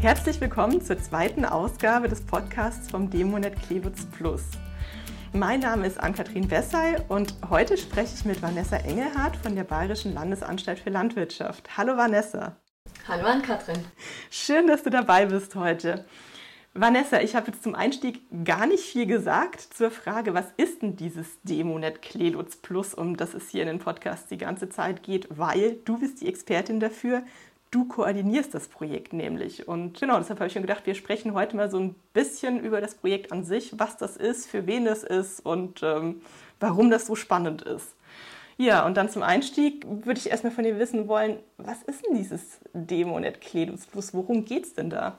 Herzlich willkommen zur zweiten Ausgabe des Podcasts vom Demonet Klewitz Plus. Mein Name ist Ann-Kathrin Wessay und heute spreche ich mit Vanessa Engelhardt von der Bayerischen Landesanstalt für Landwirtschaft. Hallo Vanessa. Hallo Ann-Kathrin. Schön, dass du dabei bist heute. Vanessa, ich habe jetzt zum Einstieg gar nicht viel gesagt zur Frage, was ist denn dieses Demonet Klelutz Plus, um das es hier in den Podcasts die ganze Zeit geht, weil du bist die Expertin dafür. Du koordinierst das Projekt nämlich. Und genau, deshalb habe ich mir gedacht, wir sprechen heute mal so ein bisschen über das Projekt an sich, was das ist, für wen es ist und ähm, warum das so spannend ist. Ja, und dann zum Einstieg würde ich erstmal von dir wissen wollen, was ist denn dieses Demonet Klelutz Plus? Worum geht es denn da?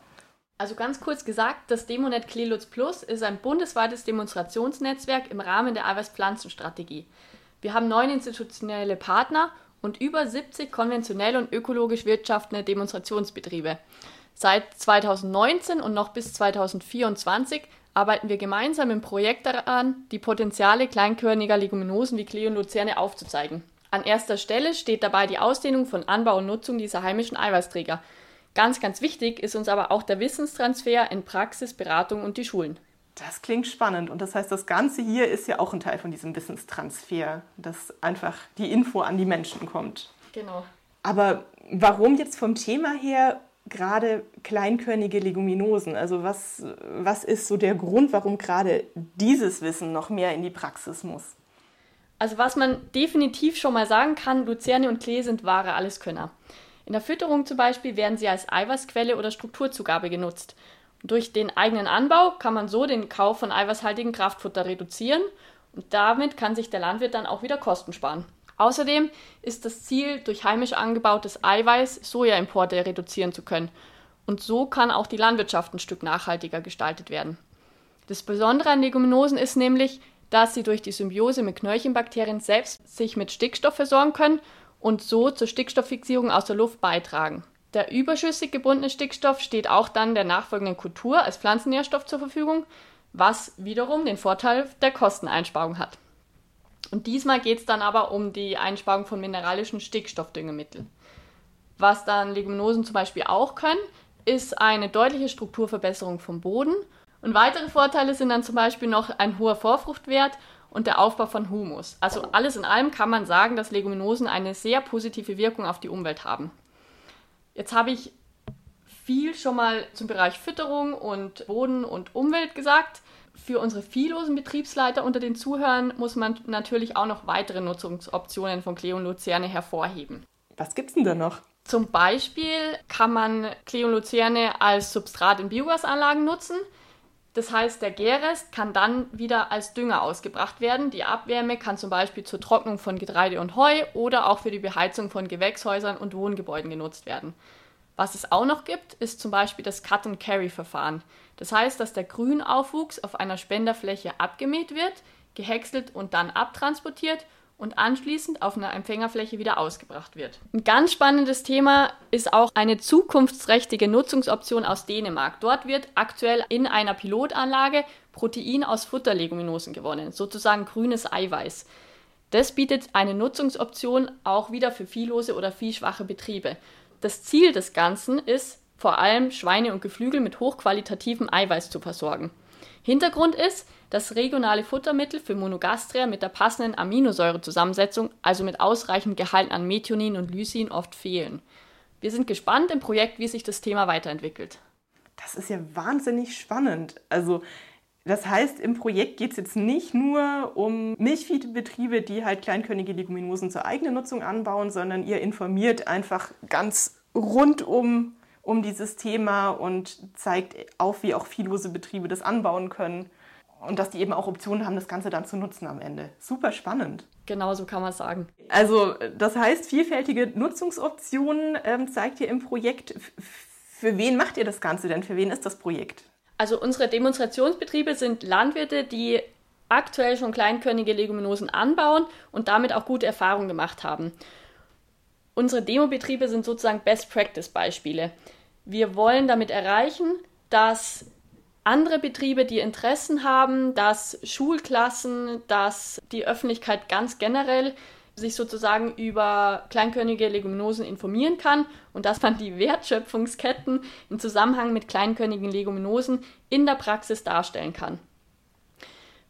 Also ganz kurz gesagt, das Demonet Klelutz Plus ist ein bundesweites Demonstrationsnetzwerk im Rahmen der Eiweißpflanzenstrategie. Wir haben neun institutionelle Partner und über 70 konventionell und ökologisch wirtschaftende Demonstrationsbetriebe. Seit 2019 und noch bis 2024 arbeiten wir gemeinsam im Projekt daran, die Potenziale kleinkörniger Leguminosen wie Klee und Luzerne aufzuzeigen. An erster Stelle steht dabei die Ausdehnung von Anbau und Nutzung dieser heimischen Eiweißträger – Ganz, ganz wichtig ist uns aber auch der Wissenstransfer in Praxis, Beratung und die Schulen. Das klingt spannend. Und das heißt, das Ganze hier ist ja auch ein Teil von diesem Wissenstransfer, dass einfach die Info an die Menschen kommt. Genau. Aber warum jetzt vom Thema her gerade kleinkörnige Leguminosen? Also was, was ist so der Grund, warum gerade dieses Wissen noch mehr in die Praxis muss? Also was man definitiv schon mal sagen kann, Luzerne und Klee sind wahre Alleskönner. In der Fütterung zum Beispiel werden sie als Eiweißquelle oder Strukturzugabe genutzt. Durch den eigenen Anbau kann man so den Kauf von eiweißhaltigem Kraftfutter reduzieren und damit kann sich der Landwirt dann auch wieder Kosten sparen. Außerdem ist das Ziel, durch heimisch angebautes Eiweiß Sojaimporte reduzieren zu können. Und so kann auch die Landwirtschaft ein Stück nachhaltiger gestaltet werden. Das Besondere an Leguminosen ist nämlich, dass sie durch die Symbiose mit Knöllchenbakterien selbst sich mit Stickstoff versorgen können und so zur Stickstofffixierung aus der Luft beitragen. Der überschüssig gebundene Stickstoff steht auch dann der nachfolgenden Kultur als Pflanzennährstoff zur Verfügung, was wiederum den Vorteil der Kosteneinsparung hat. Und diesmal geht es dann aber um die Einsparung von mineralischen Stickstoffdüngemitteln. Was dann Leguminosen zum Beispiel auch können, ist eine deutliche Strukturverbesserung vom Boden. Und weitere Vorteile sind dann zum Beispiel noch ein hoher Vorfruchtwert und der Aufbau von Humus. Also alles in allem kann man sagen, dass Leguminosen eine sehr positive Wirkung auf die Umwelt haben. Jetzt habe ich viel schon mal zum Bereich Fütterung und Boden und Umwelt gesagt. Für unsere viehlosen Betriebsleiter unter den Zuhörern muss man natürlich auch noch weitere Nutzungsoptionen von Klee und Luzerne hervorheben. Was gibt es denn da noch? Zum Beispiel kann man Klee und Luzerne als Substrat in Biogasanlagen nutzen. Das heißt, der Gärrest kann dann wieder als Dünger ausgebracht werden. Die Abwärme kann zum Beispiel zur Trocknung von Getreide und Heu oder auch für die Beheizung von Gewächshäusern und Wohngebäuden genutzt werden. Was es auch noch gibt, ist zum Beispiel das Cut-and-Carry-Verfahren. Das heißt, dass der Grünaufwuchs auf einer Spenderfläche abgemäht wird, gehäckselt und dann abtransportiert und anschließend auf einer Empfängerfläche wieder ausgebracht wird. Ein ganz spannendes Thema ist auch eine zukunftsträchtige Nutzungsoption aus Dänemark. Dort wird aktuell in einer Pilotanlage Protein aus Futterleguminosen gewonnen, sozusagen grünes Eiweiß. Das bietet eine Nutzungsoption auch wieder für viehlose oder viehschwache Betriebe. Das Ziel des Ganzen ist, vor allem Schweine und Geflügel mit hochqualitativem Eiweiß zu versorgen. Hintergrund ist, dass regionale Futtermittel für Monogastria mit der passenden Aminosäurezusammensetzung, also mit ausreichend Gehalt an Methionin und Lysin, oft fehlen. Wir sind gespannt im Projekt, wie sich das Thema weiterentwickelt. Das ist ja wahnsinnig spannend. Also das heißt, im Projekt geht es jetzt nicht nur um Milchviehbetriebe, die halt kleinkörnige Leguminosen zur eigenen Nutzung anbauen, sondern ihr informiert einfach ganz rundum um dieses Thema und zeigt auf, wie auch viehlose Betriebe das anbauen können und dass die eben auch Optionen haben, das Ganze dann zu nutzen am Ende. Super spannend. Genau so kann man sagen. Also das heißt, vielfältige Nutzungsoptionen ähm, zeigt ihr im Projekt. Für wen macht ihr das Ganze denn? Für wen ist das Projekt? Also unsere Demonstrationsbetriebe sind Landwirte, die aktuell schon kleinkörnige Leguminosen anbauen und damit auch gute Erfahrungen gemacht haben. Unsere Demobetriebe sind sozusagen Best-Practice-Beispiele. Wir wollen damit erreichen, dass andere Betriebe, die Interessen haben, dass Schulklassen, dass die Öffentlichkeit ganz generell sich sozusagen über kleinkörnige Leguminosen informieren kann und dass man die Wertschöpfungsketten im Zusammenhang mit kleinkörnigen Leguminosen in der Praxis darstellen kann.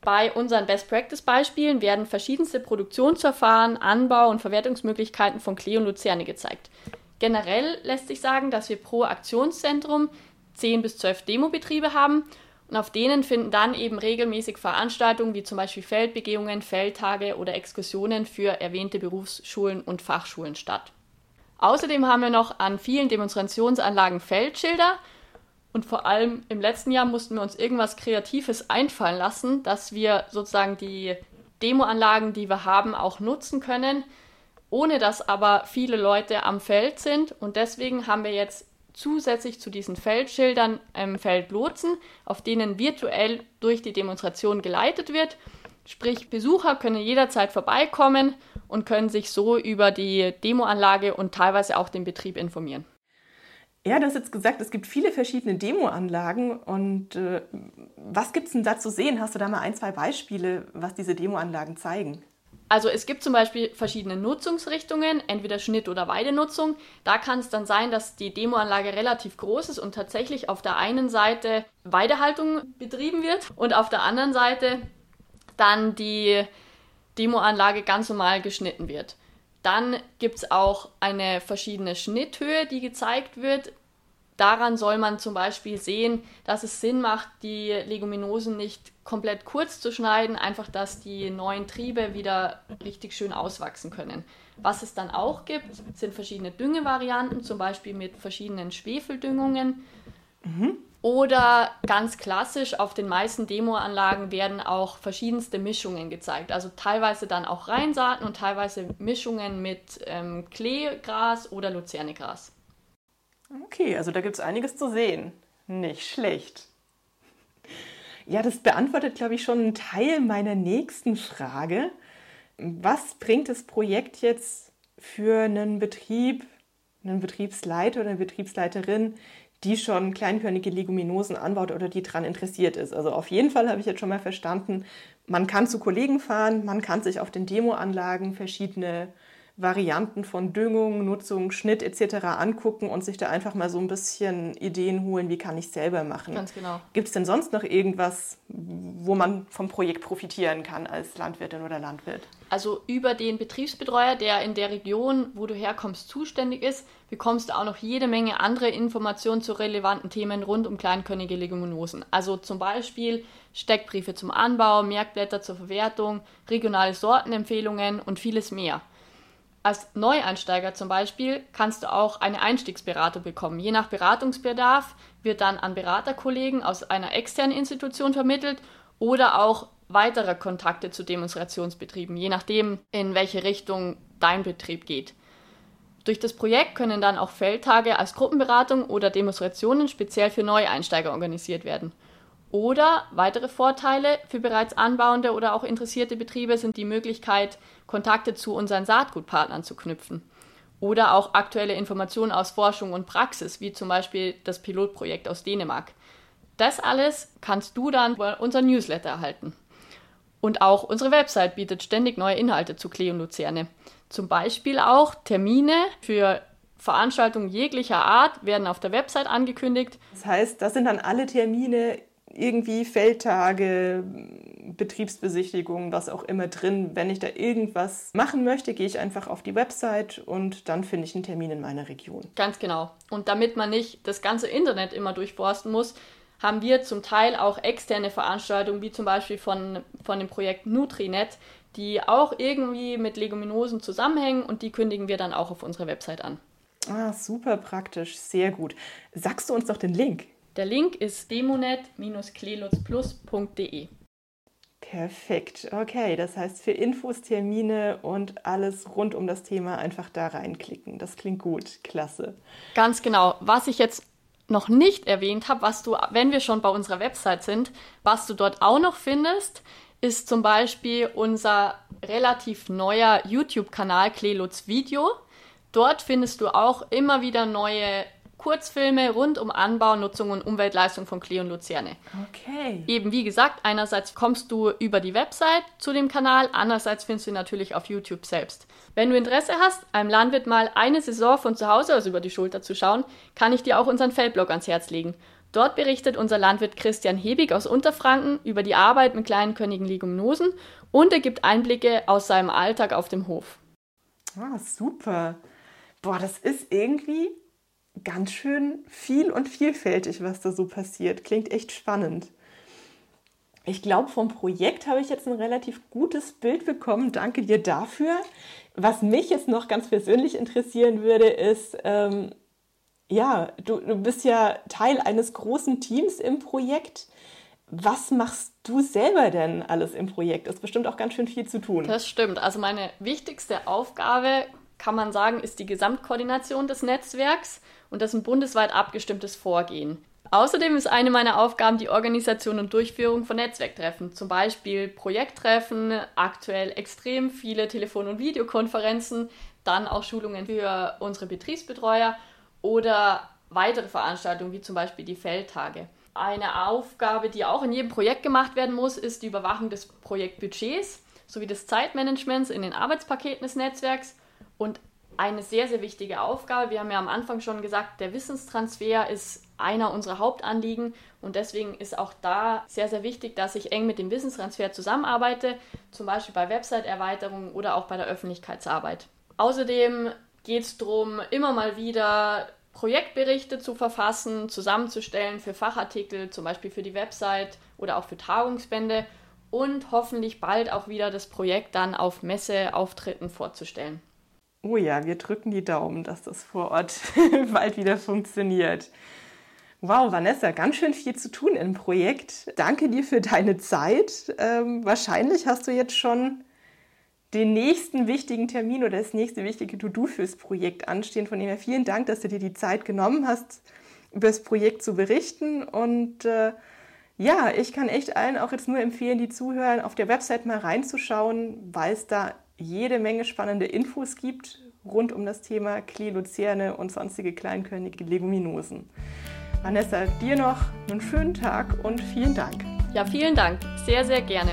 Bei unseren Best-Practice-Beispielen werden verschiedenste Produktionsverfahren, Anbau- und Verwertungsmöglichkeiten von Klee und Luzerne gezeigt. Generell lässt sich sagen, dass wir pro Aktionszentrum 10 bis 12 Demobetriebe haben und auf denen finden dann eben regelmäßig Veranstaltungen wie zum Beispiel Feldbegehungen, Feldtage oder Exkursionen für erwähnte Berufsschulen und Fachschulen statt. Außerdem haben wir noch an vielen Demonstrationsanlagen Feldschilder und vor allem im letzten Jahr mussten wir uns irgendwas Kreatives einfallen lassen, dass wir sozusagen die Demoanlagen, die wir haben, auch nutzen können, ohne dass aber viele Leute am Feld sind. Und deswegen haben wir jetzt zusätzlich zu diesen Feldschildern ähm, Feldlotsen, auf denen virtuell durch die Demonstration geleitet wird. Sprich, Besucher können jederzeit vorbeikommen und können sich so über die Demoanlage und teilweise auch den Betrieb informieren. Ja, du hast jetzt gesagt, es gibt viele verschiedene Demoanlagen. Und äh, was gibt es denn da zu sehen? Hast du da mal ein, zwei Beispiele, was diese Demoanlagen zeigen? Also es gibt zum Beispiel verschiedene Nutzungsrichtungen, entweder Schnitt- oder Weidenutzung. Da kann es dann sein, dass die Demoanlage relativ groß ist und tatsächlich auf der einen Seite Weidehaltung betrieben wird und auf der anderen Seite dann die Demoanlage ganz normal geschnitten wird. Dann gibt es auch eine verschiedene Schnitthöhe, die gezeigt wird. Daran soll man zum Beispiel sehen, dass es Sinn macht, die Leguminosen nicht komplett kurz zu schneiden, einfach dass die neuen Triebe wieder richtig schön auswachsen können. Was es dann auch gibt, sind verschiedene Düngevarianten, zum Beispiel mit verschiedenen Schwefeldüngungen. Mhm. Oder ganz klassisch, auf den meisten Demoanlagen werden auch verschiedenste Mischungen gezeigt. Also teilweise dann auch Reinsaaten und teilweise Mischungen mit ähm, Kleegras oder Luzernegras. Okay, also da gibt es einiges zu sehen. Nicht schlecht. Ja, das beantwortet, glaube ich, schon einen Teil meiner nächsten Frage. Was bringt das Projekt jetzt für einen Betrieb, einen Betriebsleiter oder eine Betriebsleiterin, die schon kleinkörnige Leguminosen anbaut oder die daran interessiert ist. Also auf jeden Fall habe ich jetzt schon mal verstanden, man kann zu Kollegen fahren, man kann sich auf den Demoanlagen verschiedene Varianten von Düngung, Nutzung, Schnitt etc. angucken und sich da einfach mal so ein bisschen Ideen holen, wie kann ich selber machen. Ganz genau. Gibt es denn sonst noch irgendwas, wo man vom Projekt profitieren kann als Landwirtin oder Landwirt? Also über den Betriebsbetreuer, der in der Region, wo du herkommst, zuständig ist, bekommst du auch noch jede Menge andere Informationen zu relevanten Themen rund um kleinkörnige Leguminosen. Also zum Beispiel Steckbriefe zum Anbau, Merkblätter zur Verwertung, regionale Sortenempfehlungen und vieles mehr. Als Neueinsteiger zum Beispiel kannst du auch eine Einstiegsberatung bekommen. Je nach Beratungsbedarf wird dann an Beraterkollegen aus einer externen Institution vermittelt oder auch weitere Kontakte zu Demonstrationsbetrieben, je nachdem, in welche Richtung dein Betrieb geht. Durch das Projekt können dann auch Feldtage als Gruppenberatung oder Demonstrationen speziell für Neueinsteiger organisiert werden. Oder weitere Vorteile für bereits anbauende oder auch interessierte Betriebe sind die Möglichkeit, Kontakte zu unseren Saatgutpartnern zu knüpfen. Oder auch aktuelle Informationen aus Forschung und Praxis, wie zum Beispiel das Pilotprojekt aus Dänemark. Das alles kannst du dann bei unserem Newsletter erhalten. Und auch unsere Website bietet ständig neue Inhalte zu und Luzerne. Zum Beispiel auch Termine für Veranstaltungen jeglicher Art werden auf der Website angekündigt. Das heißt, das sind dann alle Termine irgendwie Feldtage, Betriebsbesichtigungen, was auch immer drin. Wenn ich da irgendwas machen möchte, gehe ich einfach auf die Website und dann finde ich einen Termin in meiner Region. Ganz genau. Und damit man nicht das ganze Internet immer durchforsten muss, haben wir zum Teil auch externe Veranstaltungen, wie zum Beispiel von, von dem Projekt Nutrinet, die auch irgendwie mit Leguminosen zusammenhängen und die kündigen wir dann auch auf unserer Website an. Ah, super praktisch, sehr gut. Sagst du uns doch den Link? Der Link ist demonet-klelutzplus.de. Perfekt, okay. Das heißt, für Infos, Termine und alles rund um das Thema einfach da reinklicken. Das klingt gut, klasse. Ganz genau. Was ich jetzt noch nicht erwähnt habe, was du, wenn wir schon bei unserer Website sind, was du dort auch noch findest, ist zum Beispiel unser relativ neuer YouTube-Kanal Klelutz Video. Dort findest du auch immer wieder neue Kurzfilme rund um Anbau, Nutzung und Umweltleistung von Klee und Luzerne. Okay. Eben wie gesagt, einerseits kommst du über die Website zu dem Kanal, andererseits findest du ihn natürlich auf YouTube selbst. Wenn du Interesse hast, einem Landwirt mal eine Saison von zu Hause aus über die Schulter zu schauen, kann ich dir auch unseren Feldblog ans Herz legen. Dort berichtet unser Landwirt Christian Hebig aus Unterfranken über die Arbeit mit kleinen Königen Leguminosen und er gibt Einblicke aus seinem Alltag auf dem Hof. Ah, super. Boah, das ist irgendwie ganz schön viel und vielfältig, was da so passiert. Klingt echt spannend. Ich glaube, vom Projekt habe ich jetzt ein relativ gutes Bild bekommen. Danke dir dafür. Was mich jetzt noch ganz persönlich interessieren würde, ist, ähm, ja, du, du bist ja Teil eines großen Teams im Projekt. Was machst du selber denn alles im Projekt? Das ist bestimmt auch ganz schön viel zu tun. Das stimmt. Also meine wichtigste Aufgabe, kann man sagen, ist die Gesamtkoordination des Netzwerks und das ein bundesweit abgestimmtes Vorgehen. Außerdem ist eine meiner Aufgaben die Organisation und Durchführung von Netzwerktreffen, zum Beispiel Projekttreffen, aktuell extrem viele Telefon- und Videokonferenzen, dann auch Schulungen für unsere Betriebsbetreuer oder weitere Veranstaltungen wie zum Beispiel die Feldtage. Eine Aufgabe, die auch in jedem Projekt gemacht werden muss, ist die Überwachung des Projektbudgets sowie des Zeitmanagements in den Arbeitspaketen des Netzwerks und eine sehr, sehr wichtige Aufgabe. Wir haben ja am Anfang schon gesagt, der Wissenstransfer ist einer unserer Hauptanliegen und deswegen ist auch da sehr, sehr wichtig, dass ich eng mit dem Wissenstransfer zusammenarbeite, zum Beispiel bei Website-Erweiterungen oder auch bei der Öffentlichkeitsarbeit. Außerdem geht es darum, immer mal wieder Projektberichte zu verfassen, zusammenzustellen für Fachartikel, zum Beispiel für die Website oder auch für Tagungsbände und hoffentlich bald auch wieder das Projekt dann auf Messeauftritten vorzustellen. Oh ja, wir drücken die Daumen, dass das vor Ort bald wieder funktioniert. Wow, Vanessa, ganz schön viel zu tun im Projekt. Danke dir für deine Zeit. Ähm, wahrscheinlich hast du jetzt schon den nächsten wichtigen Termin oder das nächste wichtige To-Do fürs Projekt anstehen. Von dem her vielen Dank, dass du dir die Zeit genommen hast, über das Projekt zu berichten. Und äh, ja, ich kann echt allen auch jetzt nur empfehlen, die zuhören, auf der Website mal reinzuschauen, weil es da jede Menge spannende Infos gibt rund um das Thema Klee, Luzerne und sonstige kleinkörnige Leguminosen. Vanessa, dir noch einen schönen Tag und vielen Dank. Ja, vielen Dank. Sehr, sehr gerne.